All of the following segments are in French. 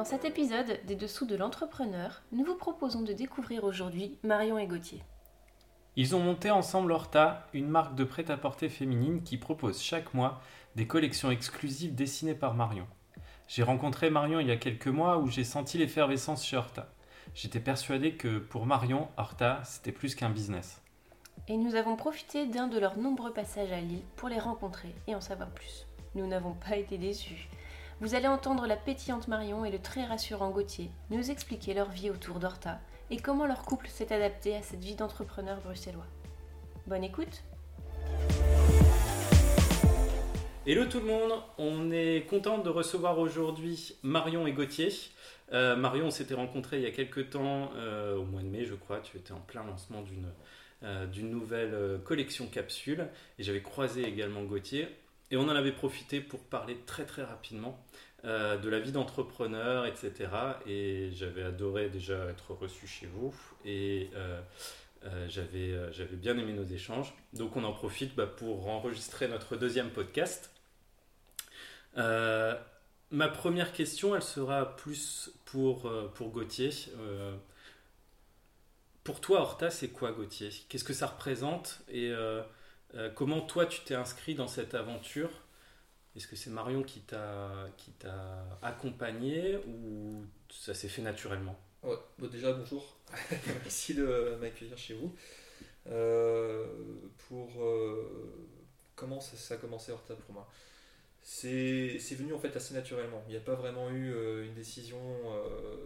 Dans cet épisode des Dessous de l'entrepreneur, nous vous proposons de découvrir aujourd'hui Marion et Gauthier. Ils ont monté ensemble Horta, une marque de prêt-à-porter féminine qui propose chaque mois des collections exclusives dessinées par Marion. J'ai rencontré Marion il y a quelques mois où j'ai senti l'effervescence chez Horta. J'étais persuadé que pour Marion, Horta, c'était plus qu'un business. Et nous avons profité d'un de leurs nombreux passages à Lille pour les rencontrer et en savoir plus. Nous n'avons pas été déçus. Vous allez entendre la pétillante Marion et le très rassurant Gauthier nous expliquer leur vie autour d'Horta et comment leur couple s'est adapté à cette vie d'entrepreneur bruxellois. Bonne écoute Hello tout le monde, on est content de recevoir aujourd'hui Marion et Gauthier. Euh, Marion, on s'était rencontrés il y a quelques temps, euh, au mois de mai je crois, tu étais en plein lancement d'une euh, d'une nouvelle collection capsule et j'avais croisé également Gauthier et on en avait profité pour parler très très rapidement euh, de la vie d'entrepreneur, etc. Et j'avais adoré déjà être reçu chez vous et euh, euh, j'avais, bien aimé nos échanges. Donc on en profite bah, pour enregistrer notre deuxième podcast. ma première question, elle sera plus pour, pour Gauthier. pour toi, Horta, c'est quoi Gauthier? Qu'est-ce que ça représente? Et comment toi tu t'es inscrit dans cette aventure? Est-ce que c'est Marion qui t'a accompagné ou ça s'est fait naturellement? Ouais. Déjà bonjour, merci de m'accueillir chez vous. Euh, pour euh, comment ça, a commencé Horta pour moi? C'est venu en fait assez naturellement. Il n'y a pas vraiment eu euh, une décision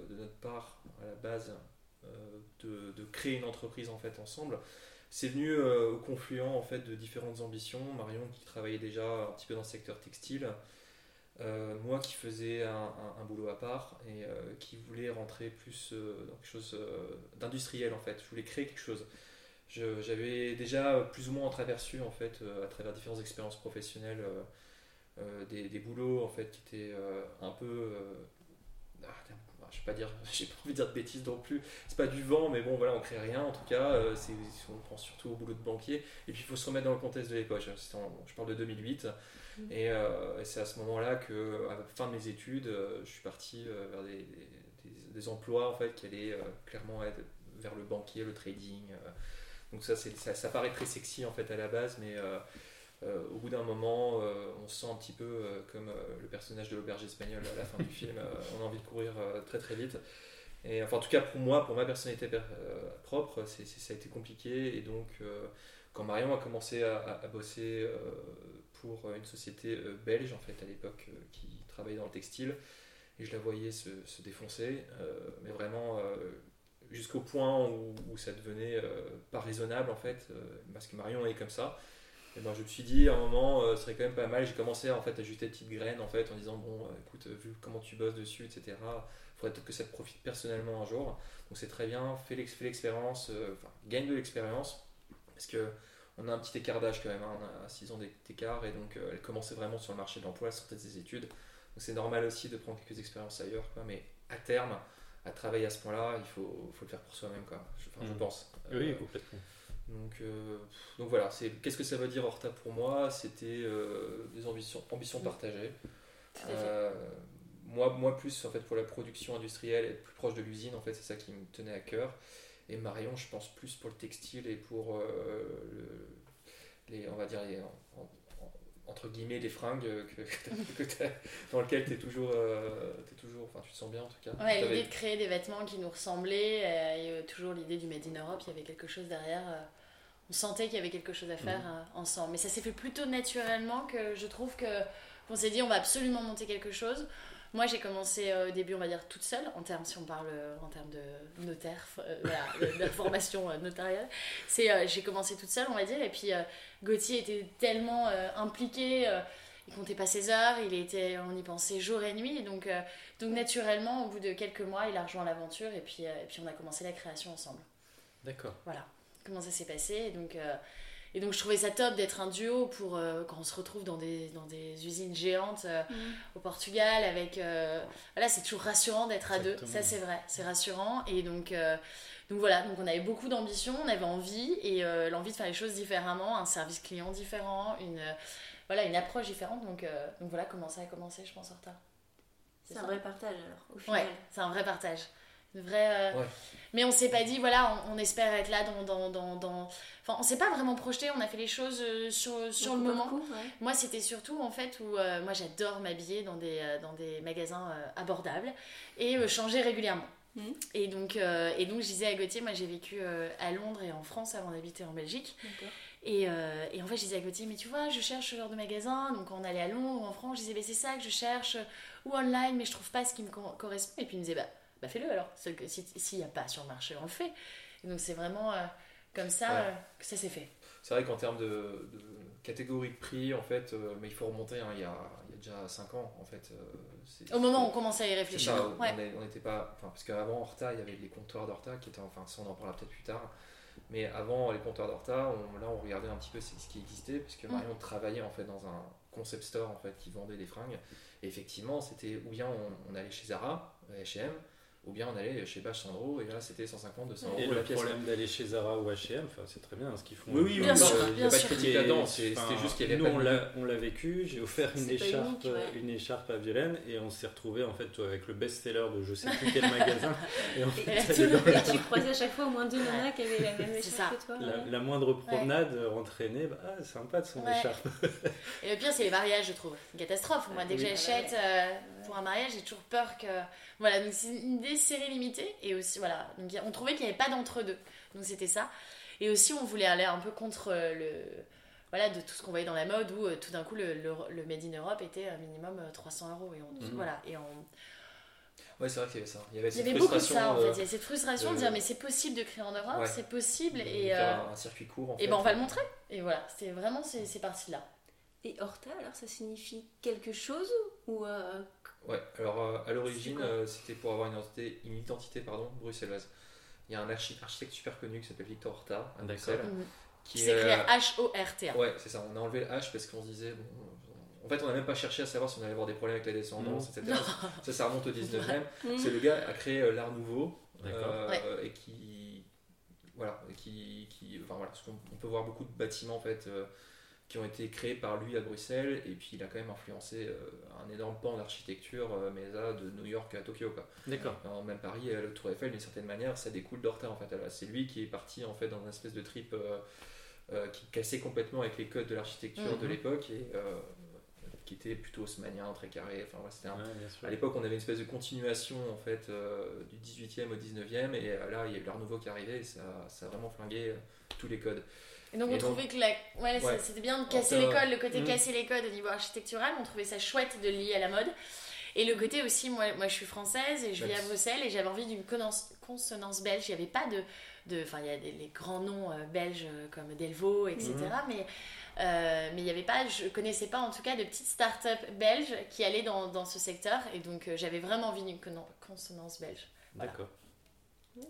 de notre part à la base de, de, créer une entreprise en fait ensemble c'est venu euh, au confluent en fait de différentes ambitions. Marion qui travaillait déjà un petit peu dans le secteur textile, euh, moi qui faisais un, boulot à part et euh, qui voulais rentrer plus dans quelque chose d'industriel en fait. Je voulais créer quelque chose. J'avais déjà plus ou moins entreaperçu en fait à travers différentes expériences professionnelles des, des, boulots en fait qui étaient un peu ah, je vais pas dire, j'ai pas envie de dire de bêtises non plus, c'est pas du vent, mais bon voilà, on crée rien en tout cas, euh, c'est, on pense surtout au boulot de banquier, et puis il faut se remettre dans le contexte de l'époque, je parle de 2008, mmh. euh, et, c'est à ce moment-là que, à la fin de mes études, euh, je suis parti vers des, des, emplois en fait qui allaient clairement être vers le banquier, le trading, donc ça, ça, ça, paraît très sexy en fait à la base, mais au bout d'un moment, euh, on se sent un petit peu euh, comme le personnage de l'auberge espagnole à la fin du film. on a envie de courir très très vite. Et enfin, en tout cas, pour moi, pour ma personnalité propre, c'est, ça a été compliqué. Et donc, quand Marion a commencé à, bosser pour une société belge, en fait, à l'époque, qui travaillait dans le textile, et je la voyais se, défoncer, mais vraiment jusqu'au point où, où, ça devenait pas raisonnable, en fait, parce que Marion est comme ça. Et ben, je me suis dit à un moment, euh, ce serait quand même pas mal. J'ai commencé en fait, à jeter des petites graines en, fait, en disant Bon, euh, écoute, vu comment tu bosses dessus, etc., il faudrait peut-être que ça te profite personnellement un jour. Donc c'est très bien, fais l'expérience, euh, enfin, gagne de l'expérience. Parce que on a un petit écart d'âge quand même, hein, on a 6 ans d'écart et donc elle commençait vraiment sur le marché de l'emploi, elle sortait de ses études. Donc c'est normal aussi de prendre quelques expériences ailleurs, quoi, mais à terme, à travailler à ce point-là, il faut, faut le faire pour soi-même, quoi. Je, je mmh. pense. Oui, complètement. Donc, euh, donc voilà, qu'est-ce que ça veut dire Horta pour moi? C'était euh, des ambitions, ambitions partagées. Euh, moi, moi plus en fait pour la production industrielle, être plus proche de l'usine, en fait c'est ça qui me tenait à cœur. Et Marion, je pense plus pour le textile et pour les, on va dire entre guillemets les fringues que, dans lesquelles tu es toujours, es toujours, enfin tu te sens bien en tout cas. Ouais, l'idée de créer des vêtements qui nous ressemblaient, et toujours l'idée du Made in Europe, il y avait quelque chose derrière on sentait qu'il y avait quelque chose à faire mhm. euh, ensemble. Mais ça s'est fait plutôt naturellement que je trouve que on s'est dit on va absolument monter quelque chose. Moi, j'ai commencé euh, au début, on va dire, toute seule, en termes, si on parle euh, en termes de notaire, de, formation notariale. C'est, j'ai commencé toute seule, on va dire, et puis Gauthier était tellement impliqué, il comptait pas ses heures, il était, on y pensait jour et nuit, donc, donc naturellement, au bout de quelques mois, il a rejoint l'aventure, et puis, et puis on a commencé la création ensemble. D'accord. Voilà comment ça s'est passé. Et donc, euh, et donc je trouvais ça top d'être un duo pour euh, quand on se retrouve dans des, dans des usines géantes euh, mhm. au Portugal avec voilà c'est toujours rassurant d'être à deux ça c'est vrai c'est rassurant et donc donc voilà donc on avait beaucoup d'ambition on avait envie et l'envie de faire les choses différemment un service client différent une voilà une approche différente donc donc voilà comment ça a commencé je pense en retard C'est un vrai partage alors, au Ouais, final. c'est un vrai partage. Une vraie, euh, Ouais. Mais on s'est pas dit, voilà, on, on espère être là dans. dans, dans, dans- Enfin, on s'est pas vraiment projeté, on a fait les choses euh, sur, sur le moment. coup, ouais. Moi, c'était surtout en fait où euh, moi j'adore m'habiller dans des, dans des magasins euh, abordables et euh, changer régulièrement. Mhm. Et, donc, euh, et donc, je disais à Gauthier, moi j'ai vécu euh, à Londres et en France avant d'habiter en Belgique. Et, euh, et en fait, je disais à Gauthier, mais tu vois, je cherche ce genre de magasin. Donc, quand on allait à Londres ou en France, je disais, mais c'est ça que je cherche, ou online, mais je trouve pas ce qui me co- correspond. Et puis, il me disait, bah, bah fais-le alors. Si- S'il n'y a pas sur le marché, on le fait. Et donc, c'est vraiment euh, comme ça Ouais. euh, que ça s'est fait. C'est vrai qu'en termes de, de catégorie de prix, en fait, euh, mais il faut remonter, hein, il, y a, il y a déjà 5 ans, en fait. Au moment où on commençait à y réfléchir. ouais. on n'était pas. Parce qu'avant, Horta, il y avait les comptoirs d'Horta qui étaient. Enfin, ça, on en parlera peut-être plus tard. Mais avant les comptoirs d'Horta, on, là, on regardait un petit peu ce qui existait, parce que Mm. Marion travaillait en fait dans un concept store en fait qui vendait des fringues. Et effectivement, c'était ou bien on, on allait chez Zara, H&M, ou bien on allait chez Bach Sandro, et là, c'était 150, 200 euros Et la le pièce. problème d'aller chez Zara ou H&M, c'est très bien ce qu'ils font. Oui, oui, Bien sûr, il n'y a pas de critique là-dedans, c'était juste qu'il y avait nous, pas on de- l'a, on l'a vécu. J'ai offert une écharpe, unique, ouais. une écharpe à Violaine et on s'est retrouvé en fait avec le best-seller de je sais plus quel magasin. Et en fait, Et elle est dans Et tu croisais à chaque fois au moins deux nanas qui avaient la même écharpe que toi. la, ouais. la moindre promenade euh, entraînée, bah, ah, sympa de son Ouais. écharpe. Et le pire, c'est les mariages, je trouve. Une catastrophe. Moi, dès que Oui. j'achète euh, pour un mariage, j'ai toujours peur que. Voilà, donc c'est une des séries limitées. Et aussi, voilà. Donc, on trouvait qu'il n'y avait pas d'entre-deux. Donc, c'était ça. Et aussi, on voulait aller un peu contre euh, le. Voilà, de tout ce qu'on voyait dans la mode où euh, tout d'un coup le, le, le Made in Europe était un minimum euh, 300 euros. Et on, Mhm. voilà. Et on, Ouais, c'est vrai qu'il y avait ça. Il y avait, il y cette avait beaucoup de ça en euh, fait. Il y a cette frustration de de- dire mais c'est possible de créer en Europe, Ouais. c'est possible. de Et, faire euh, un, circuit court en et fait. ben on va le montrer. Et voilà, c'était vraiment, c'est c'est parti de là. Et Horta, alors ça signifie quelque chose ou euh, Ouais, alors euh, à l'origine, euh, c'était pour avoir une identité, une identité pardon, bruxelloise. Il y a un archi- architecte super connu qui s'appelle Victor Horta à. Bruxelles. Mhm. Qui Qui s'écrit H-O-R-T-A. Ouais, c'est ça. On a enlevé le H parce qu'on se disait. Bon, en fait, on n'a même pas cherché à savoir si on allait avoir des problèmes avec la descendance, etc. Ça, ça remonte au 19e. hmm, C'est le gars a créé euh, l'art nouveau D'accord. euh, Ouais. et qui voilà et qui, qui enfin voilà parce qu'on on peut voir beaucoup de bâtiments en fait euh, qui ont été créés par lui à Bruxelles et puis il a quand même influencé euh, un énorme pan d'architecture euh, mais là de New York à Tokyo. D'accord. Alors, même Paris euh, le Tour Eiffel d'une certaine manière ça découle d'Horta en fait c'est lui qui est parti en fait dans une espèce de trip euh, euh, qui cassait complètement avec les codes de l'architecture de Mhm. l'époque et euh, qui était plutôt haussmannien très carré enfin voilà, un Ouais, à l'époque, on avait une espèce de continuation en fait euh, du 18e au 19e, et euh, là, il y a eu l'art nouveau qui arrivé, et ça, ça a vraiment flingué euh, tous les codes. Et donc Et on donc- trouvait que la... ouais, Ouais. c'était bien de casser les codes, le côté Mhm. casser les codes au niveau architectural, on trouvait ça chouette de le lier à la mode. Et le côté aussi, moi, moi je suis française et je vis Ouais. à Bruxelles et j'avais envie d'une consonance, consonance belge. Il n'y avait pas de. de- Enfin, il y a des, les grands noms euh, belges euh, comme Delvaux, etc. Mhm. Mais euh, mais il n'y avait pas, je connaissais pas en tout cas de petites start-up belges qui allaient dans, dans ce secteur. Et donc euh, j'avais vraiment envie d'une consonance belge. Voilà. D'accord.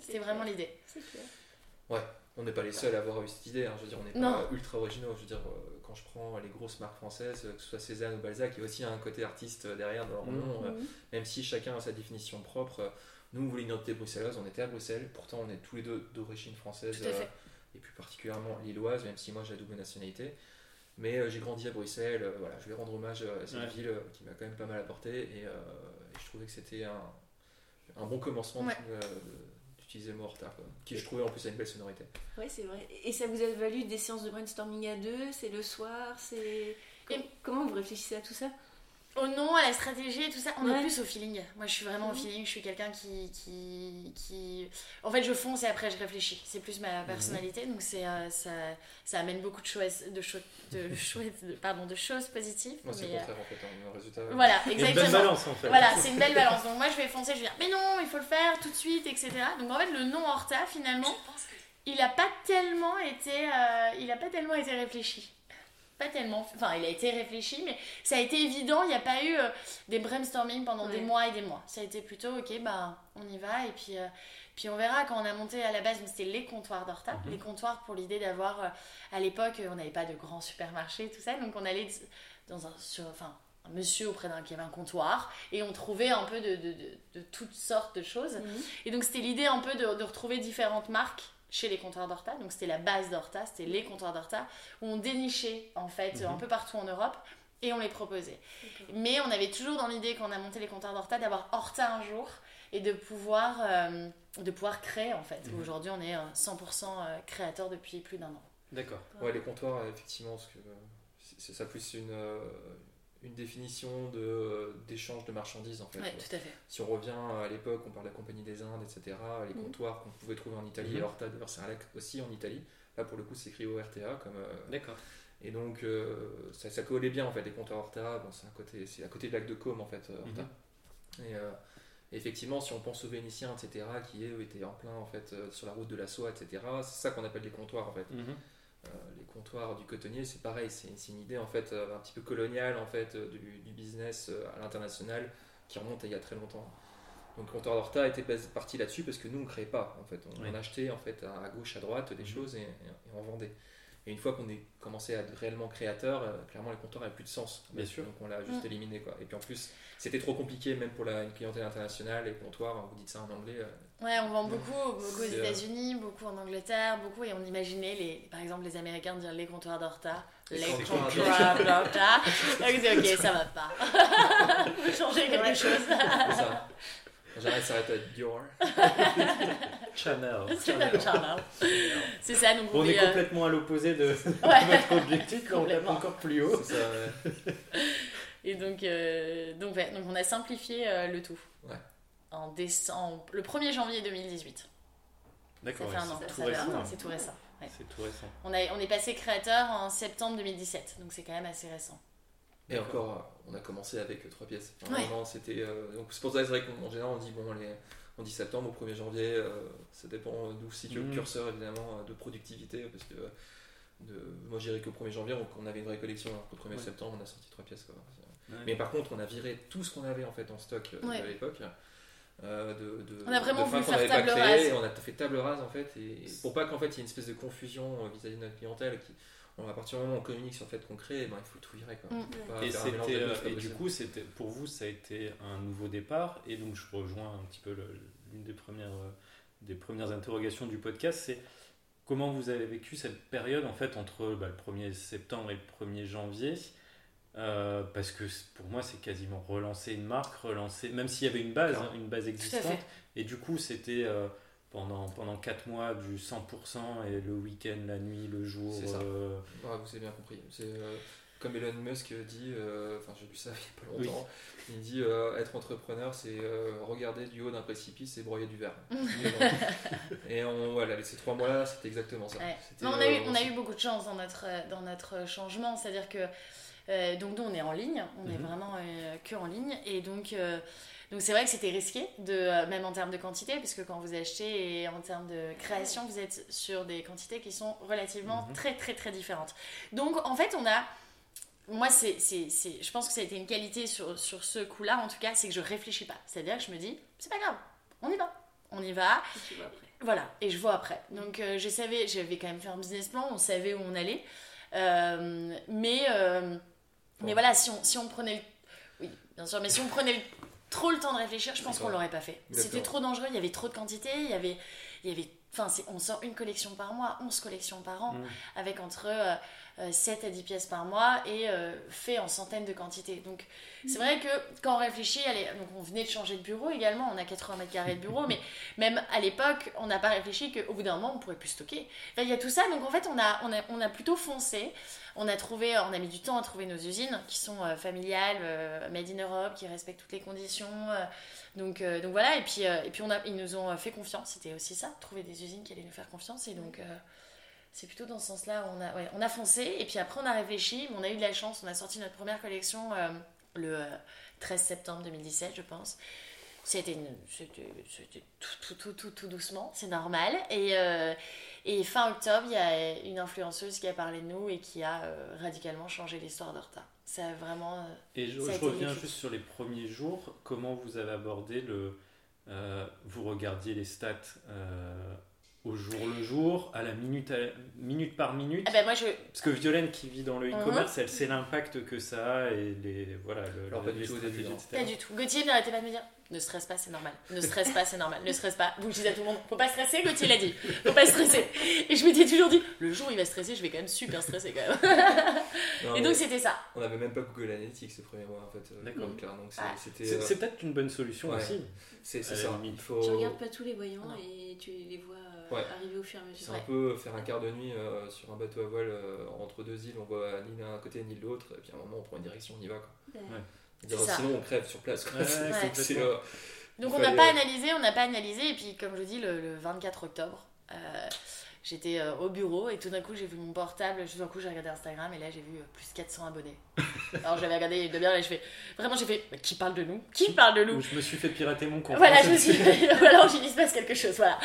C'était vraiment l'idée. C'est clair. On n'est pas les seuls à avoir eu cette idée, hein, je veux dire, on n'est pas ultra originaux. Je veux dire, euh, quand je prends les grosses marques françaises, que ce soit Cézanne ou Balzac, il y a aussi un côté artiste euh, derrière dans leur Mhm. nom, euh, Mhm. même si chacun a sa définition propre. Nous, on voulait une identité bruxelloise, on était à Bruxelles, pourtant on est tous les deux d'origine française, et plus particulièrement lilloise, même si moi j'ai la double nationalité. Mais euh, j'ai grandi à Bruxelles, euh, voilà, je voulais rendre hommage à cette Ouais. ville euh, qui m'a quand même pas mal apporté, et, euh, et je trouvais que c'était un, un bon commencement Ouais. euh, de- d'utiliser le mot Horta, quoi, qui je trouvais en plus a une belle sonorité. Ouais, c'est vrai. Et ça vous a valu des séances de brainstorming à deux C'est le soir C'est. Com- Et- Comment vous réfléchissez à tout ça? Au nom, à la stratégie et tout ça, on est plus au feeling. Moi, je suis vraiment au Mhm. feeling. Je suis quelqu'un qui, qui, qui. En fait, je fonce et après, je réfléchis. C'est plus ma personnalité. Donc, c'est, euh, ça, ça amène beaucoup de choses, de, cho- de, chouettes- de, pardon, de choses positives. Moi, c'est le euh, contraire en fait, hein, le résultat. euh, Voilà, a une belle exactement. balance en fait. Voilà, c'est une belle balance. Donc moi je vais foncer, je vais dire mais non, il faut le faire tout de suite, etc. Donc en fait le nom Horta finalement, il a pas tellement été, euh, il a pas tellement été réfléchi. Pas tellement, enfin il a été réfléchi, mais ça a été évident. Il n'y a pas eu euh, des brainstorming pendant des mois et des mois. Ça a été plutôt ok, bah on y va et puis. euh, puis on verra quand on a monté à la base, c'était les comptoirs d'Horta. Mhm. Les comptoirs pour l'idée d'avoir, euh, à l'époque, on n'avait pas de grands supermarchés, tout ça, donc on allait dans un, sur, enfin, un monsieur auprès d'un qui avait un comptoir et on trouvait un peu de, de, de- de toutes sortes de choses. Et donc c'était l'idée un peu de, de retrouver différentes marques chez les comptoirs d'Horta. Donc c'était la base d'Horta, c'était les comptoirs d'Horta, où on dénichait en fait Mhm. un peu partout en Europe. et on les proposait. Mais on avait toujours dans l'idée, quand on a monté les comptoirs d'Horta, d'avoir Horta un jour et de pouvoir, euh, de pouvoir créer en fait. Mhm. Aujourd'hui, on est euh, 100% euh, créateur depuis plus d'un an. D'accord. Ouais, les comptoirs, euh, effectivement, parce que euh, c'est ça plus une, euh, une définition de, euh, d'échange de marchandises en fait. Ouais, tout à fait. Si on revient à l'époque, on parle de la Compagnie des Indes, etc., les Mhm. comptoirs qu'on pouvait trouver en Italie, Mhm. et Horta d'ailleurs c'est un lac aussi en Italie. Là pour le coup c'est écrit au RTA comme. euh, D'accord. et donc euh, ça, ça collait bien en fait, les comptoirs Horta, bon, c'est, à côté, c'est à côté du lac de Côme en fait, euh, Horta. Et euh, effectivement, si on pense aux Vénitiens, etc., qui eux étaient en plein en fait euh, sur la route de la soie, etc., c'est ça qu'on appelle les comptoirs en fait. Euh, les comptoirs du cotonnier, c'est pareil, c'est une idée en fait euh, un petit peu coloniale en fait euh, du, du business à l'international qui remonte à il y a très longtemps. Donc le comptoir d'Horta était parti là-dessus parce que nous on ne créait pas en fait, on, Oui. on achetait en fait à, à gauche à droite des Mhm. choses et, et- et on vendait. Et une fois qu'on est commencé à être réellement créateur, euh, clairement les comptoirs n'avaient plus de sens. Bien sûr. Donc on l'a juste Mm. éliminé quoi. Et puis en plus c'était trop compliqué même pour la une clientèle internationale, les comptoirs, vous dites ça en anglais. euh, Ouais, on vend beaucoup, beaucoup aux euh, États-Unis, beaucoup en Angleterre, beaucoup, et on imaginait, les, par exemple, les Américains dire les comptoirs d'Horta, Les les comptoirs d'Horta. Donc c'est ok, ça va pas. Faut changer quelque chose. c'est ça. Général ça s'arrête à Dior. Channel. Charles. C'est ça, donc on, On est euh, complètement à l'opposé de Ouais. notre objectif, on tape encore plus haut. Ça, ouais. Et donc, euh, donc, ouais, donc on a simplifié euh, le tout. Ouais. En décembre, le 1er janvier 2018. Ça D'accord, fait ouais, un an, c'est ça tout fait un récent. an, c'est tout récent. C'est tout récent. On, a, on est passé créateur en septembre 2017, donc c'est quand même assez récent. Et encore, on a commencé avec trois pièces. Enfin, Ouais. vraiment, c'était, euh, donc c'est pour ça, c'est vrai qu'en général, on dit, bon, les, on dit septembre au 1er janvier, euh, ça dépend d'où se situe Mhm. le curseur, évidemment, euh, de productivité, parce que de, moi, je dirais qu'au 1er janvier, on, on avait une vraie collection, alors qu'au 1er Ouais. septembre, on a sorti trois pièces. Quoi. Ouais. Mais par contre, on a viré tout ce qu'on avait en fait en stock euh, Ouais. à l'époque. euh, de, de- On a vraiment de fins voulu qu'on faire n'avait pas table créées, rase. et on a fait table rase en fait, et, et pour pas qu'en fait il y ait une espèce de confusion euh, vis-à-vis de notre clientèle, qui, bon, à partir du moment où on communique sur le fait qu'on crée, eh ben, il faut tout virer. Quoi. Mm. Pas Et, c'était, euh, et du coup, c'était, pour vous, ça a été un nouveau départ. Et donc, je rejoins un petit peu le- l'une des premières, euh, des premières interrogations du podcast. C'est comment vous avez vécu cette période, en fait, entre bah, le 1er septembre et le 1er janvier? Euh, parce que pour moi, c'est quasiment relancer une marque, relancer, même s'il y avait une base, hein, une base existante. Et du coup, c'était euh, pendant, pendant 4 mois du 100% et le week-end, la nuit, le jour. C'est ça. euh, Ah, vous avez bien compris. C'est euh, comme Elon Musk dit, euh, enfin j'ai lu ça il y a pas longtemps, il dit euh, être entrepreneur c'est euh, regarder du haut d'un précipice et broyer du verre. et on, voilà, ces trois mois-là c'était exactement ça. Ouais. Non, on, a eu, euh, on a eu beaucoup de chance dans notre, dans notre changement, c'est-à-dire que euh, donc nous on est en ligne, on est Mhm. vraiment euh, que en ligne, et donc euh, donc c'est vrai que c'était risqué, de, euh, même en termes de quantité, puisque quand vous achetez et en termes de création, vous êtes sur des quantités qui sont relativement Mhm. très très très différentes. Donc en fait on a moi, c'est, c'est, c'est- je pense que ça a été une qualité sur, sur ce coup-là, en tout cas, c'est que je réfléchis pas. C'est-à-dire que je me dis, c'est pas grave, on y va. On y va, Tu vois après. voilà, et je vois après. Donc euh, je savais, j'avais quand même fait un business plan, on savait où on allait. Euh, mais, euh, mais voilà, si on, si on prenait le... Oui, bien sûr, mais si on prenait le- trop le temps de réfléchir, je pense qu'on l'aurait pas fait. C'était trop dangereux, il y avait trop de quantité, il y avait... Il y avait Enfin, on sort une collection par mois, 11 collections par an, Mm. avec entre euh, 7 à 10 pièces par mois et euh, fait en centaines de quantités. Donc, c'est vrai que quand on réfléchit, allez, donc on venait de changer de bureau également, on a 80 mètres carrés de bureau, mais même à l'époque, on n'a pas réfléchi qu'au bout d'un moment, on pourrait plus stocker. Enfin, il y a tout ça, donc en fait, on a, on a, on a plutôt foncé. On a trouvé, on a mis du temps à trouver nos usines qui sont euh, familiales, euh, made in Europe, qui respectent toutes les conditions. euh, donc, euh, donc voilà, et puis, euh, et puis on a, ils nous ont euh, fait confiance, c'était aussi ça, trouver des usines qui allaient nous faire confiance. Et donc, euh, c'est plutôt dans ce sens-là, on a, ouais, on a foncé, et puis après on a réfléchi, mais on a eu de la chance, on a sorti notre première collection euh, le euh, 13 septembre 2017, je pense. C'était tout, tout, tout, tout, tout doucement, c'est normal. Et, euh, et fin octobre, il y a une influenceuse qui a parlé de nous et qui a euh, radicalement changé l'histoire d'Horta. Ça a vraiment. euh, Et je, reviens juste sur les premiers jours. Comment vous avez abordé le. euh, vous regardiez les stats euh, au jour le jour, à la minute, à la- minute par minute Ah ben moi je. Parce que Violaine qui vit dans le Mhm. e-commerce, elle sait l'impact que ça a et les, voilà, le, Alors, le- pas du les stratégies, etc. Pas du tout. Gauthier n'arrêtait pas de me dire ne stresse pas, c'est normal. Ne stresse pas, c'est normal. Ne stresse pas. Donc je disais à tout le monde faut pas stresser. Gauthier l'a dit faut pas stresser. Et je m'étais toujours dit le jour où il va stresser, je vais quand même super stresser quand même. Non, Et donc c'était ça. on n'avait même pas Google Analytics ce premier mois en fait. euh, D'accord. c'est- euh, c'est peut-être une bonne solution Ouais. aussi. C'est ça. limite. Il faut. Tu regardes pas tous les voyants Non. et tu les vois Ouais. arriver au fur et à mesure. C'est un peu faire un quart de nuit euh, sur un bateau à voile euh, entre deux îles, on voit ni l'un côté ni l'autre, et puis à un moment on prend une direction, on y va. Quoi. Ouais. Ça. Sinon on crève sur place. Quoi. C'est- euh, Donc on n'a pas analysé, on n'a pas analysé. Et puis comme je dis, le, le 24 octobre, euh, j'étais euh, au bureau et tout d'un coup j'ai vu mon portable. Tout d'un coup j'ai regardé Instagram et là j'ai vu euh, plus 400 abonnés. Alors j'avais regardé une demi-heure et je fais vraiment j'ai fait Mais qui parle de nous? Qui parle de nous? je me suis fait pirater mon compte. Voilà, je me suis voilà, il se passe quelque chose, voilà.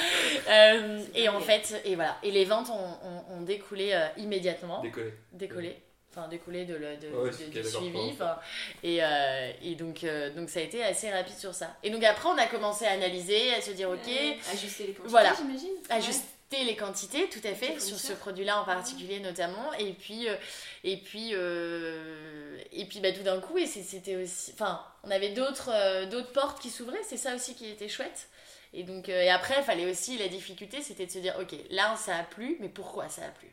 Euh, et en fait, et voilà, et les ventes ont, ont- ont découlé euh, immédiatement, décoller. décollé, enfin découlé de, le, de, Ouais, de- du suivi, enfin, et, euh, et donc, euh, donc ça a été assez rapide sur ça. Et donc après, on a commencé à analyser, à se dire, ok, Ouais, ajuster les quantités, Voilà. j'imagine. ajuster les quantités, tout à fait, sur ce produit-là en particulier notamment, et puis, euh, et puis, euh, et puis bah, tout d'un coup, et c'était aussi, enfin, on avait d'autres euh, d'autres portes qui s'ouvraient, c'est ça aussi qui était chouette. Et donc, euh, et après, il fallait aussi, la difficulté, c'était de se dire, ok, là, ça a plu, mais pourquoi ça a plu?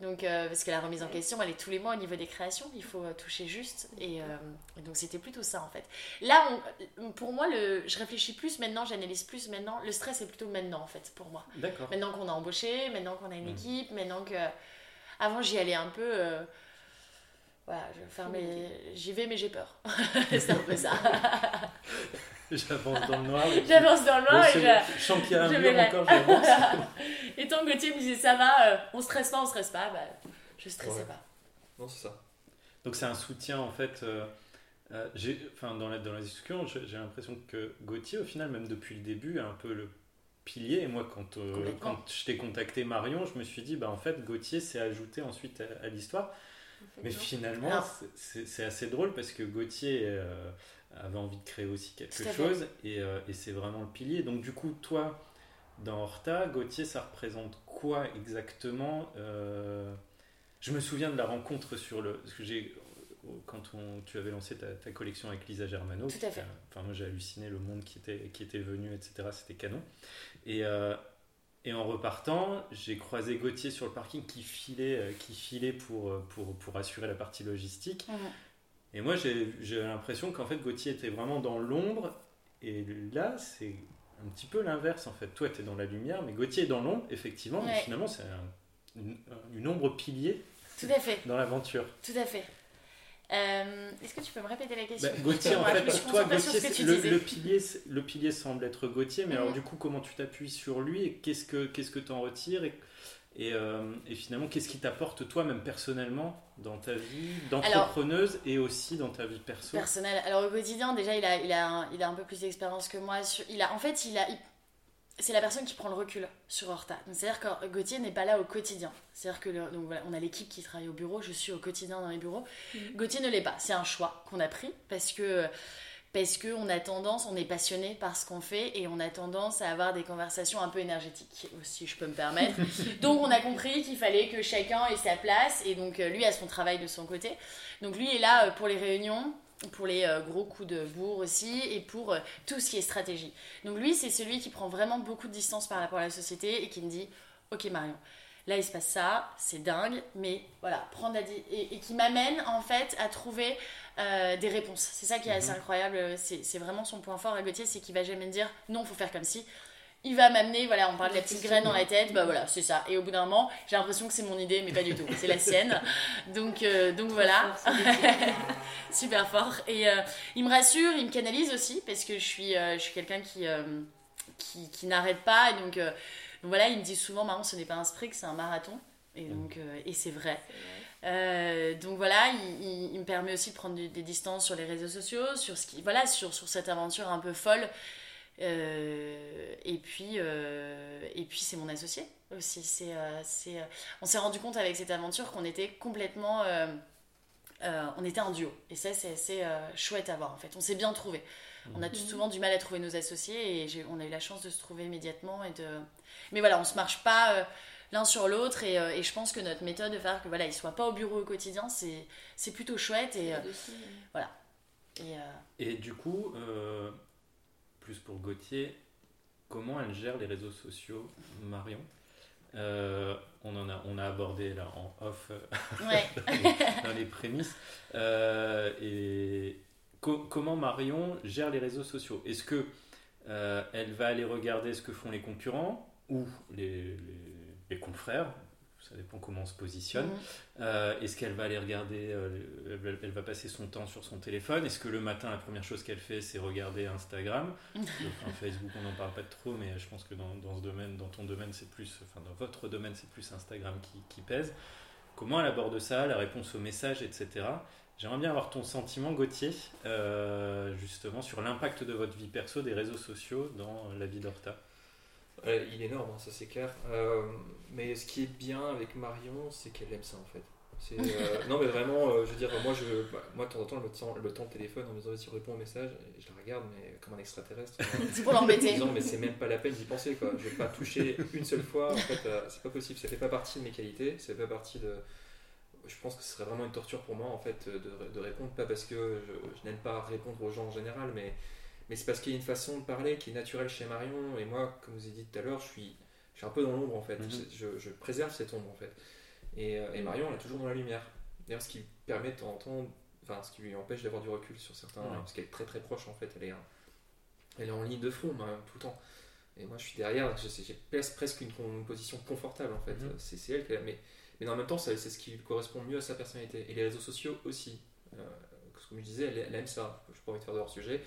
Donc, euh, parce que la remise en question, elle est tous les mois au niveau des créations, il faut euh, toucher juste. Et, euh, et donc, c'était plutôt ça en fait. Là, on- pour moi, le, je réfléchis plus maintenant, j'analyse plus maintenant. Le stress est plutôt maintenant en fait, pour moi. D'accord. Maintenant qu'on a embauché, maintenant qu'on a une Mm. équipe, maintenant que. Avant, j'y allais un peu. euh, Voilà, je fermais. J'y vais, mais j'ai peur. c'est un peu ça. J'avance dans le noir. J'avance dans le noir et je. sens qu'il y a un mur encore, j'avance. Et tant que Gauthier me disait ça va, euh, on stresse pas, on stresse pas, bah, je stressais Ouais. pas. Non, c'est ça. Donc c'est un soutien en fait. euh, euh, enfin, dans, la, dans la discussion, j'ai l'impression que Gauthier, au final, même depuis le début, est un peu le pilier. Et moi, quand, euh, quand je t'ai contacté Marion, je me suis dit, bah, en fait, Gauthier s'est ajouté ensuite à, à l'histoire. Mais finalement, c'est- assez drôle parce que Gauthier euh, avait envie de créer aussi quelque chose et, euh, et c'est vraiment le pilier. Donc, du coup, toi, dans Horta, Gauthier, ça représente quoi exactement Euh, Je me souviens de la rencontre sur le. Parce que j'ai. Quand on, tu avais lancé ta, ta collection avec Lisa Germano, Tout à fait. enfin moi j'ai halluciné le monde qui était, qui était venu, etc. C'était canon. Et, euh, et en repartant, j'ai croisé Gauthier sur le parking qui filait, qui filait pour, pour, pour assurer la partie logistique. Mhm. Et moi, j'ai l'impression qu'en fait, Gauthier était vraiment dans l'ombre. Et là, c'est un petit peu l'inverse, en fait. Toi, tu es dans la lumière, mais Gauthier est dans l'ombre, effectivement. Mais finalement, c'est un- une, une ombre pilier Tout à fait, dans l'aventure. tout à fait. Euh, Est-ce que tu peux me répéter la question? Bah, Gauthier, en fait, toi, Gauthier, tu le, le pilier, le pilier semble être Gauthier, mais alors Mhm. du coup, comment tu t'appuies sur lui et qu'est-ce que qu'est-ce que tu en retires et, et, euh, et finalement, qu'est-ce qui t'apporte toi, même personnellement, dans ta vie d'entrepreneuse et aussi dans ta vie perso personnel. Alors au quotidien, déjà, il a, il a, un, il a un peu plus d'expérience que moi. Sur, il a, en fait, il a, il- c'est la personne qui prend le recul sur Horta. Donc, C'est-à-dire que Gauthier n'est pas là au quotidien. C'est-à-dire que le- donc voilà, on a l'équipe qui travaille au bureau, je suis au quotidien dans les bureaux. Mhm. Gauthier ne l'est pas. C'est un choix qu'on a pris parce que parce que on a tendance, on est passionné par ce qu'on fait et on a tendance à avoir des conversations un peu énergétiques, si je peux me permettre. donc on a compris qu'il fallait que chacun ait sa place et donc euh, lui a son travail de son côté. Donc lui est là euh, pour les réunions, pour les euh, gros coups de bourre aussi et pour tout ce qui est stratégie. Donc lui c'est celui qui prend vraiment beaucoup de distance par rapport à la société et qui me dit ok Marion. Là, il se passe ça, c'est dingue, mais voilà, prendre la et, et qui m'amène en fait à trouver euh, des réponses. C'est ça qui est assez Mhm. incroyable. C'est vraiment son point fort à Gauthier, c'est qu'il va jamais me dire non, faut faire comme si. Il va m'amener, voilà, on parle de la petite graine dans la tête, bah voilà, c'est ça. Et au bout d'un moment, j'ai l'impression que c'est mon idée, mais pas du tout, c'est la sienne. Donc, euh, donc voilà, super fort. Et euh, il me rassure, il me canalise aussi, parce que je suis, je suis quelqu'un qui, qui, qui n'arrête pas. Et donc, donc voilà, il me dit souvent, Marron, ce n'est pas un sprint, c'est un marathon. Et donc, euh, et c'est vrai. Euh, donc voilà, il, il- il me permet aussi de prendre des, des distances sur les réseaux sociaux, sur ce qui, voilà, sur, sur cette aventure un peu folle. Euh, et puis, et puis c'est mon associé aussi. C'est, c'est, on s'est rendu compte avec cette aventure qu'on était complètement, on était un duo. Et ça, c'est assez chouette à voir en fait. On s'est bien trouvé. On a Mhm. souvent du mal à trouver nos associés et on a eu la chance de se trouver immédiatement. Et de... Mais voilà, on se marche pas euh, l'un sur l'autre et, euh, et je pense que notre méthode de faire que voilà, ils soient pas au bureau au quotidien, c'est c'est plutôt chouette. Et, euh, et, euh, Et du coup, euh, plus pour Gauthier, comment elle gère les réseaux sociaux, Marion? Euh, on, en a, on a abordé là en off ouais. dans, les, dans les prémices. Euh, et co- comment Marion gère les réseaux sociaux? Est-ce que euh, elle va aller regarder ce que font les concurrents ou les, les- les confrères? Ça dépend comment on se positionne. Mhm. Euh, Est-ce qu'elle va aller regarder, euh, elle, va- elle va passer son temps sur son téléphone? Est-ce que le matin, la première chose qu'elle fait, c'est regarder Instagram? Enfin, Facebook, on n'en parle pas trop, mais je pense que dans, dans ce domaine, dans ton domaine, c'est plus, enfin dans votre domaine, c'est plus Instagram qui, qui pèse. Comment elle aborde ça, la réponse aux messages, etc. J'aimerais bien avoir ton sentiment, Gauthier, euh, justement, sur l'impact de votre vie perso des réseaux sociaux dans la vie d'Horta. Euh, il est énorme, hein, ça c'est clair. Euh, mais ce qui est bien avec Marion, c'est qu'elle aime ça en fait. Euh, non mais vraiment, euh, je veux dire, moi, je, bah, moi de temps en temps, le temps, le temps de téléphone en me disant vas-y réponds au message, et je la regarde mais comme un extraterrestre. C'est pour en me l'embêter. disant mais c'est même pas la peine d'y penser quoi. Je vais pas toucher une seule fois. En fait, euh, c'est pas possible. Ça fait pas partie de mes qualités. Ça fait pas partie de. Je pense que ce serait vraiment une torture pour moi en fait de, de répondre, pas parce que je, je n'aime pas répondre aux gens en général, mais mais c'est parce qu'il y a une façon de parler qui est naturelle chez Marion. Et moi, comme vous ai dit tout à l'heure, je suis, je suis un peu dans l'ombre en fait. Mhm. je, je préserve cette ombre en fait. Et, euh, et Marion, elle est toujours dans la lumière. D'ailleurs, ce qui permet de temps en temps, enfin, ce qui lui empêche d'avoir du recul sur certains, Ouais. parce qu'elle est très très proche en fait. Elle est, euh, elle est en ligne de front Marion, tout le temps. Et moi, je suis derrière, j'ai j'ai pres- presque une, une position confortable en fait. Mhm. C'est c'est elle qui a- mais, mais en même temps, c'est ce qui correspond mieux à sa personnalité. Et les réseaux sociaux aussi. Euh, comme je disais, elle, elle aime ça. Je n'ai pas envie de faire de hors sujet.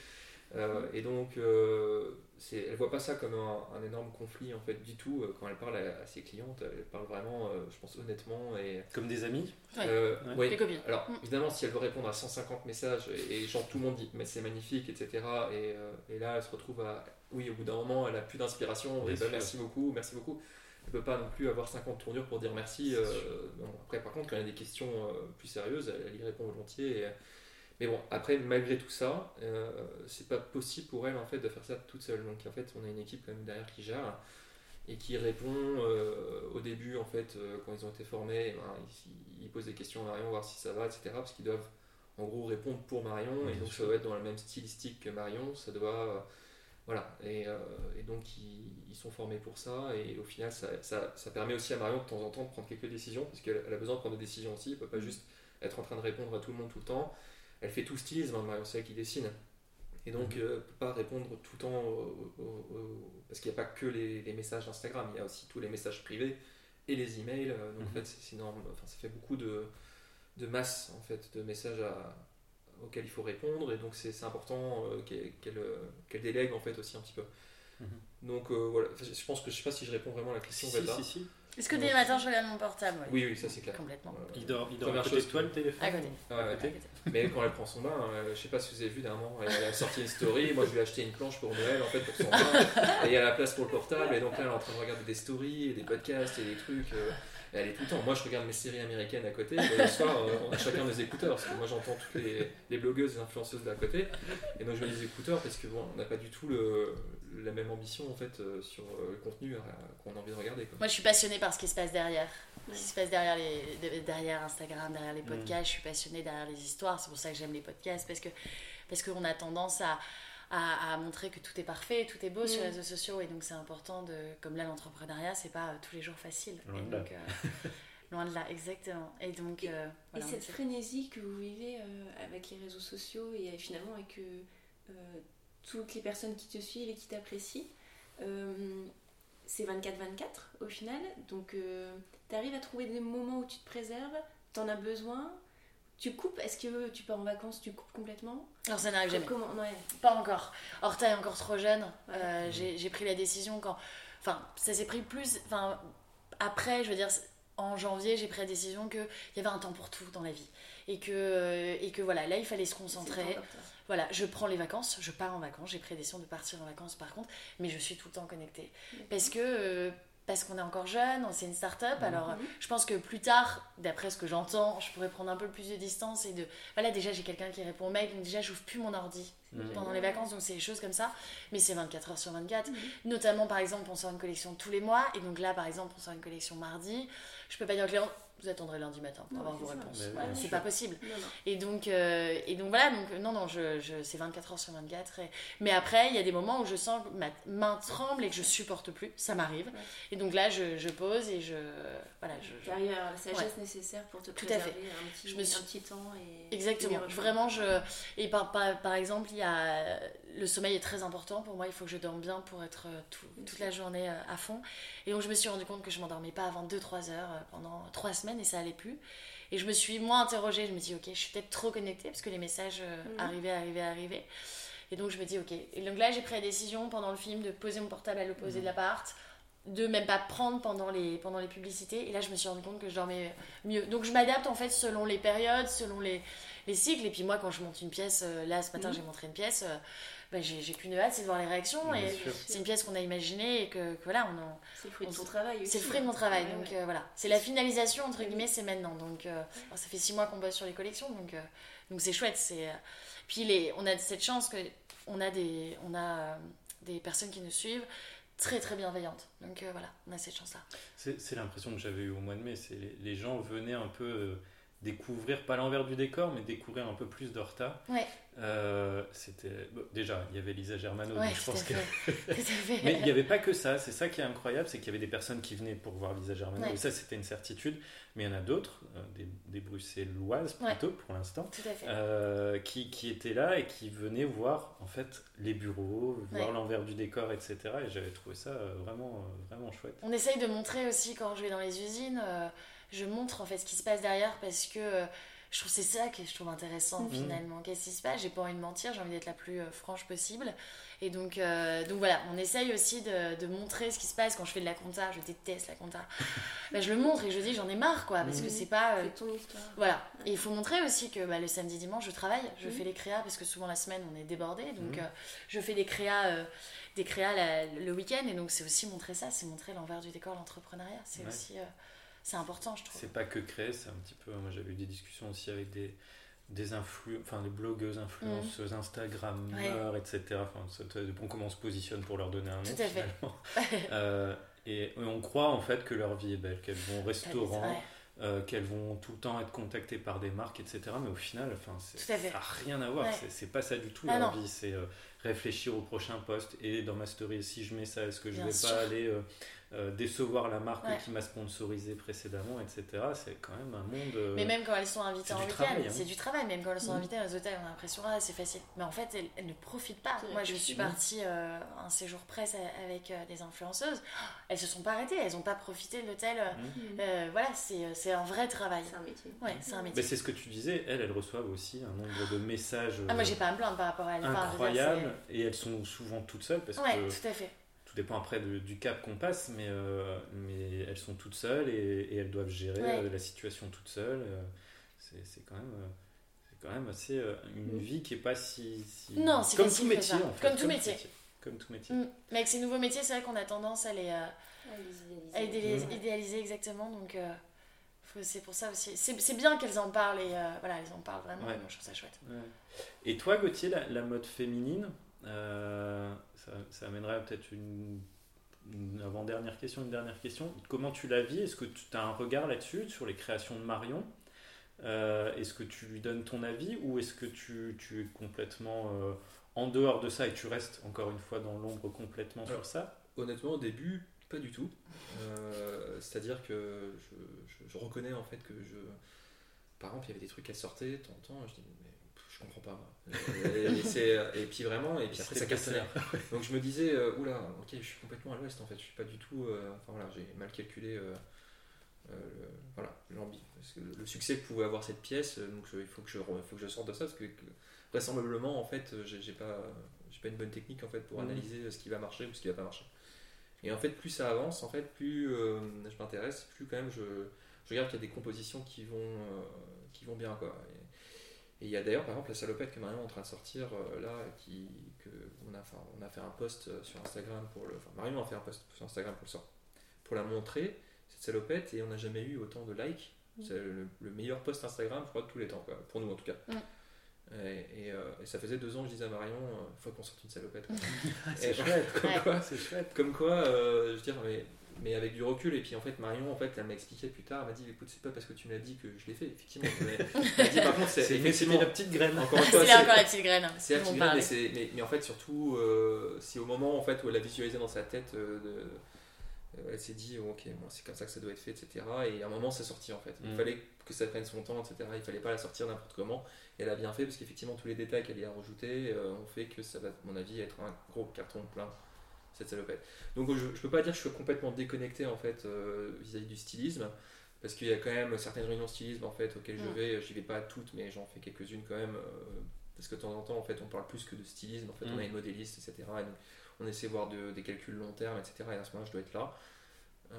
Euh, et donc, euh, c'est- elle voit pas ça comme un, un énorme conflit en fait du tout. Euh, Quand elle parle à, à ses clientes, elle parle vraiment, euh, je pense honnêtement et Comme des amis euh, Ouais. copines. Alors, Mm. évidemment, si elle veut répondre à 150 messages et, et genre tout le monde dit mais c'est magnifique, etc. Et, euh, et là, elle se retrouve à oui, au bout d'un moment, elle a plus d'inspiration. Bah, sûr. merci beaucoup, merci beaucoup. Elle peut pas non plus avoir 50 tournures pour dire merci. Euh, après, par contre, quand il y a des questions euh, plus sérieuses, elle, elle y répond volontiers. et- mais bon, après, malgré tout ça, euh, c'est pas possible pour elle en fait de faire ça toute seule. Donc en fait, on a une équipe quand même derrière qui gère et qui répond euh, au début en fait euh, quand ils ont été formés, eh ben, ils, ils posent des questions à Marion voir si ça va, etc. Parce qu'ils doivent en gros répondre pour Marion et donc sûr. ça doit être dans la même stylistique que Marion. Ça doit euh, voilà et, euh, et donc ils, ils sont formés pour ça et au final ça, ça, ça permet aussi à Marion de temps en temps de prendre quelques décisions parce qu'elle elle a besoin de prendre des décisions aussi. Elle peut pas juste être en train de répondre à tout le monde tout le temps. Elle fait tout stylisme, hein, Marion, c'est elle qui dessine. Et donc, euh, elle peut pas répondre tout le temps au- au- au- parce qu'il n'y a pas que les, les messages Instagram, il y a aussi tous les messages privés et les emails. euh, Donc, en fait, c'est c'est énorme. Enfin, ça fait beaucoup de, de masse en fait, de messages à- auxquels il faut répondre. Et donc, c'est important euh, qu'elle qu'elle, euh, délègue en fait aussi un petit peu. Mhm. Donc, euh, voilà. Enfin, je pense que je sais pas si je réponds vraiment à la question. Si, si, si. Est-ce que dès le matin, je regarde mon portable ouais. Oui, oui, ça c'est clair. Complètement. Il dort, il dort Première à côté chose de toi le téléphone À côté. Ouais, ouais. À côté. Mais quand elle prend son bain, euh, je sais pas si vous avez vu dernièrement, elle a sorti une story, moi je lui ai acheté une planche pour Noël en fait pour son bain, et il y a la place pour le portable, et donc là elle est en train de regarder des stories, et des podcasts et des trucs, euh, et elle est tout le temps. Moi je regarde mes séries américaines à côté, et le soir euh, on a chacun nos écouteurs, parce que moi j'entends toutes les, les blogueuses et influenceuses d'à côté, et donc je mets des écouteurs parce que bon, on n'a pas du tout le, la même ambition en fait euh, sur euh, le contenu euh, qu'on a envie de regarder. Quoi. Moi, je suis passionnée par ce qui se passe derrière. Ce qui se passe derrière, les, de- derrière Instagram, derrière les Mm. podcasts. Je suis passionnée derrière les histoires. C'est pour ça que j'aime les podcasts. Parce que parce qu'on a tendance à, à, à montrer que tout est parfait, tout est beau sur Mm. les réseaux sociaux. Et donc, c'est important de. Comme là, l'entrepreneuriat, c'est pas euh, tous les jours facile. Loin de là. euh, loin de là, exactement. Et donc. euh, Et voilà, cette frénésie que vous vivez euh, avec les réseaux sociaux et euh, finalement avec euh, euh, toutes les personnes qui te suivent et qui t'apprécient, euh, c'est 24-24 au final. Donc tu arrives à trouver des moments où tu te préserves, tu en as besoin, tu coupes. Est-ce que tu pars en vacances, tu coupes complètement Alors, ça n'arrive jamais. Comment ouais. Pas encore. Horta est encore trop jeune. Ouais. Euh, j'ai pris la décision quand. Enfin, ça s'est pris plus. Enfin, après, je veux dire, en janvier, j'ai pris la décision qu'il y avait un temps pour tout dans la vie. Et que, euh, et que voilà, là, il fallait se concentrer. Voilà, je prends les vacances, je pars en vacances. J'ai pris la décision de partir en vacances par contre, mais je suis tout le temps connectée. Parce que. euh, parce qu'on est encore jeune, c'est une start-up. Mhm. Alors, je pense que plus tard, d'après ce que j'entends, je pourrais prendre un peu plus de distance et de. Voilà, déjà, j'ai quelqu'un qui répond au mail, donc déjà, j'ouvre plus mon ordi Mhm. pendant les vacances, donc c'est des choses comme ça. Mais c'est 24 heures sur 24. Mhm. Notamment, par exemple, on sort une collection tous les mois, et donc là, par exemple, on sort une collection mardi. Je peux pas dire au client, vous attendrez lundi matin pour Non, avoir vos ça. réponses. C'est pas possible. Non, non. Et donc, euh, et donc voilà, donc non, non, je, je, c'est 24 heures sur 24. et- Mais après, il y a des moments où je sens que ma main tremble et que je supporte plus, ça m'arrive. Ouais. Et donc là, je, je pose et je. Voilà, je. je- Derrière la sagesse nécessaire pour te Tout à préserver fait. un petit, Je me suis- un petit temps et Exactement. et. Vraiment, je. Et par, par, par exemple, il y a. Le sommeil est très important pour moi. Il faut que je dorme bien pour être euh, tout- toute la journée euh, à fond. Et donc, je me suis rendu compte que je m'endormais pas avant 2-3 heures euh, pendant 3 semaines et ça allait plus. Et je me suis moins interrogée. Je me dis, ok, je suis peut-être trop connectée parce que les messages Mhm. arrivaient, arrivaient, arrivaient. Et donc, je me dis, ok. Et donc là, j'ai pris la décision pendant le film de poser mon portable à l'opposé de l'appart de même pas prendre pendant les, pendant les publicités. Et là, je me suis rendu compte que je dormais mieux. Donc, je m'adapte en fait selon les périodes, selon les, les cycles. Et puis, moi, quand je monte une pièce, là, ce matin, Mhm. j'ai montré une pièce, euh, bah, j'ai j'ai qu'une hâte, c'est de voir les réactions. Bien et c'est une pièce qu'on a imaginée et que, que voilà, on en- C'est le fruit de on ton se- travail c'est le fruit de mon travail. Ouais, donc, ouais. euh, voilà. C'est la finalisation, entre guillemets, c'est maintenant. Donc, euh, alors, ça fait six mois qu'on bosse sur les collections. Donc, euh, donc c'est chouette. C'est, Puis, les, on a cette chance que on a des, on a, euh, des personnes qui nous suivent très très bienveillantes. Donc euh, voilà, on a cette chance-là. C'est c'est l'impression que j'avais eu au mois de mai. C'est les, les gens venaient un peu euh, découvrir, pas l'envers du décor, mais découvrir un peu plus d'Horta. Ouais. Euh, C'était bon, déjà, il y avait Lisa Germano, Ouais, donc je pense que. Mais il n'y avait pas que ça. C'est ça qui est incroyable, c'est qu'il y avait des personnes qui venaient pour voir Lisa Germano. Ouais. Et ça, c'était une certitude. Mais il y en a d'autres, euh, des, des Bruxelloises plutôt pour l'instant. Euh, qui, qui étaient là et qui venaient voir en fait les bureaux, voir l'envers du décor, etc. Et j'avais trouvé ça vraiment, vraiment chouette. On essaye de montrer aussi quand je vais dans les usines, je montre en fait ce qui se passe derrière parce que euh, je trouve c'est ça que je trouve intéressant Mhm. finalement. Qu'est-ce qui se passe? J'ai pas envie de mentir, j'ai envie d'être la plus euh, franche possible. Et donc, euh, donc voilà, on essaye aussi de, de montrer ce qui se passe quand je fais de la compta. Je déteste la compta. Ben, je le montre et je dis j'en ai marre quoi parce que Mhm. c'est pas. euh, C'est ton histoire. Voilà, et il faut montrer aussi que bah, le samedi dimanche je travaille, je Mhm. fais les créas parce que souvent la semaine on est débordé, donc je fais des créas, euh, des créas la- le week-end et donc c'est aussi montrer ça, c'est montrer l'envers du décor, l'entrepreneuriat, c'est Ouais. aussi euh, c'est important je trouve. C'est pas que créer, c'est un petit peu. Moi, j'avais eu des discussions aussi avec des des influ enfin des blogueuses influenceuses instagrammeurs etc enfin dépend comment on se positionne pour leur donner un nom Tout à fait. finalement Euh, et, on croit en fait que leur vie est belle qu'elles vont au restaurant euh, qu'elles vont tout le temps être contactées par des marques, etc. Mais au final, enfin, ça n'a rien à voir. Ouais. C'est- C'est pas ça du tout Ah leur non. vie. C'est euh, réfléchir au prochain poste et dans ma story, si je mets ça, est-ce que je Bien vais sûr. pas aller euh, euh, décevoir la marque Ouais. qui m'a sponsorisé précédemment, etc. C'est quand même un monde. euh, Mais même quand elles sont invitées en travail, hein. c'est du travail. Même quand elles sont Mhm. invitées dans les hôtels, on a l'impression ah c'est facile. Mais en fait, elles, elles ne profitent pas. Moi, je suis partie euh, un séjour presse avec euh, des influenceuses. Elles se sont pas arrêtées, elles n'ont pas profité de l'hôtel. Mhm. euh, voilà, c'est c'est un vrai travail. C'est un métier. Ouais, c'est un mais métier. c'est ce que tu disais, elles, elles reçoivent aussi un nombre de messages Ah, moi, j'ai pas à me plaindre par rapport à elles. Enfin, dire, incroyables et elles sont souvent toutes seules parce Ouais, que tout à fait. Tout dépend après de- du cap qu'on passe, mais, euh, mais elles sont toutes seules et, et elles doivent gérer Ouais. euh, la situation toutes seules. euh, c'est c'est quand même. c'est quand même assez euh, une vie qui est pas si, si- Non, c'est comme en fait Comme tout métier. comme tout métier Mm. Mais avec ces nouveaux métiers, c'est vrai qu'on a tendance à les, euh, Ah, les à idéaliser. idéaliser, Mm. idéaliser exactement. Donc, euh, faut- c'est pour ça aussi. C'est c'est bien qu'elles en parlent et euh, voilà, elles en parlent vraiment. Ouais. je trouve ça chouette. Ouais. et toi Gauthier la, la mode féminine euh, ça, ça amènerait peut-être une, une avant-dernière question une dernière question comment tu la vis? Est-ce que tu as un regard là-dessus sur les créations de Marion? Euh, est-ce que tu lui donnes ton avis ou est-ce que tu, tu es complètement euh, en dehors de ça et tu restes encore une fois dans l'ombre complètement sur ça? Honnêtement, au début, pas du tout. C'est-à-dire que je, je- je reconnais en fait que je. Par exemple, il y avait des trucs qui sortaient de temps en temps, je dis, mais je comprends pas. Et, et c'est- et puis vraiment, et puis après ça cartonnait. Donc je me disais, euh, oula, ok, je suis complètement à l'ouest en fait, je suis pas du tout. euh, enfin voilà, j'ai mal calculé. euh, euh, le- voilà. Parce que le, succès que pouvait avoir cette pièce, euh, donc je- il faut que je, faut que je sorte de ça parce que, que vraisemblablement en fait, euh, j'ai pas, pas une bonne technique en fait pour Mhm. analyser ce qui va marcher ou ce qui va pas marcher. Et en fait, plus ça avance, en fait, plus euh, je m'intéresse, plus quand même je, je regarde qu'il y a des compositions qui vont, euh, qui vont bien quoi. Et- et il y a d'ailleurs par exemple la salopette que Marion est en train de sortir euh, là, qui, que on, a, enfin, on a fait un post euh, sur Instagram pour le. Enfin, Marion a fait un post sur Instagram pour le, sort- pour la montrer, cette salopette, et on n'a jamais eu autant de likes. C'est le, le meilleur post Instagram, je crois, de tous les temps, quoi, pour nous en tout cas. Et, et, euh, et ça faisait deux ans que je disais à Marion, il faut qu'on sorte une salopette. quoi. C'est Et- chouette. comme quoi, C'est chouette. comme quoi euh, je veux dire, mais, mais avec du recul, et puis en fait, Marion, en fait, elle m'a expliqué plus tard, elle m'a dit, écoute, c'est pas parce que tu me l'as dit que je l'ai fait, effectivement. Mais, elle m'a dit, par contre, c'est C'est effectivement, la petite graine. encore une fois, C'est c'est- encore la petite graine. c'est dont on activé, parlait. mais, c'est- mais, mais en fait, surtout, euh, c'est au moment en fait, où elle a visualisé dans sa tête, euh, de, euh, elle s'est dit, oh, ok, c'est comme ça que ça doit être fait, etc. Et à un moment, c'est sorti en fait. Il Mm. fallait que ça prenne son temps, etc. Il fallait pas la sortir n'importe comment. Et elle a bien fait parce qu'effectivement, tous les détails qu'elle y a rajoutés euh, ont fait que ça va, à mon avis, être un gros carton plein, cette salopette. Donc, je, je peux pas dire que je suis complètement déconnecté en fait euh, vis-à-vis du stylisme. Parce qu'il y a quand même certaines réunions stylisme en fait auxquelles je vais, j'y vais pas à toutes, mais j'en fais quelques-unes quand même. euh, parce que de temps en temps, en fait, on parle plus que de stylisme. En fait, on Mm. a une modéliste, etc. Et donc, on essaie de voir de- des calculs long terme, etc. Et à ce moment-là, je dois être là. Euh,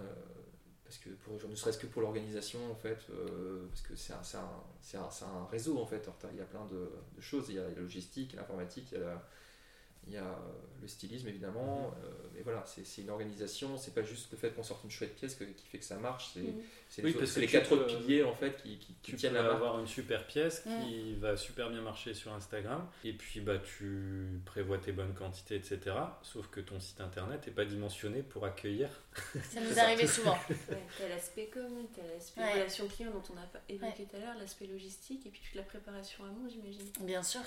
parce que pour, ne serait-ce que pour l'organisation, en fait, euh, parce que c'est un, un, un, un réseau, en fait. Horta. Il y a plein de, de choses. Il y a la logistique, l'informatique, il y a, la- il y a le stylisme, évidemment. Euh, mais voilà, c'est c'est une organisation. C'est pas juste le fait qu'on sorte une chouette pièce que- qui fait que ça marche. C'est Mhm. c'est Oui, les, quatre peux- autres piliers, en fait, qui, qui, qui Tu tiennent peux la marque. avoir une super pièce Mm. qui va super bien marcher sur Instagram et puis bah tu prévois tes bonnes quantités etc. Sauf que ton site internet n'est pas dimensionné pour accueillir. Ça nous arrivait souvent. Ouais, t'as l'aspect com, t'as l'aspect Ouais. relation client dont on a évoqué tout à l'heure, l'aspect logistique et puis toute la préparation amont, j'imagine. Bien sûr.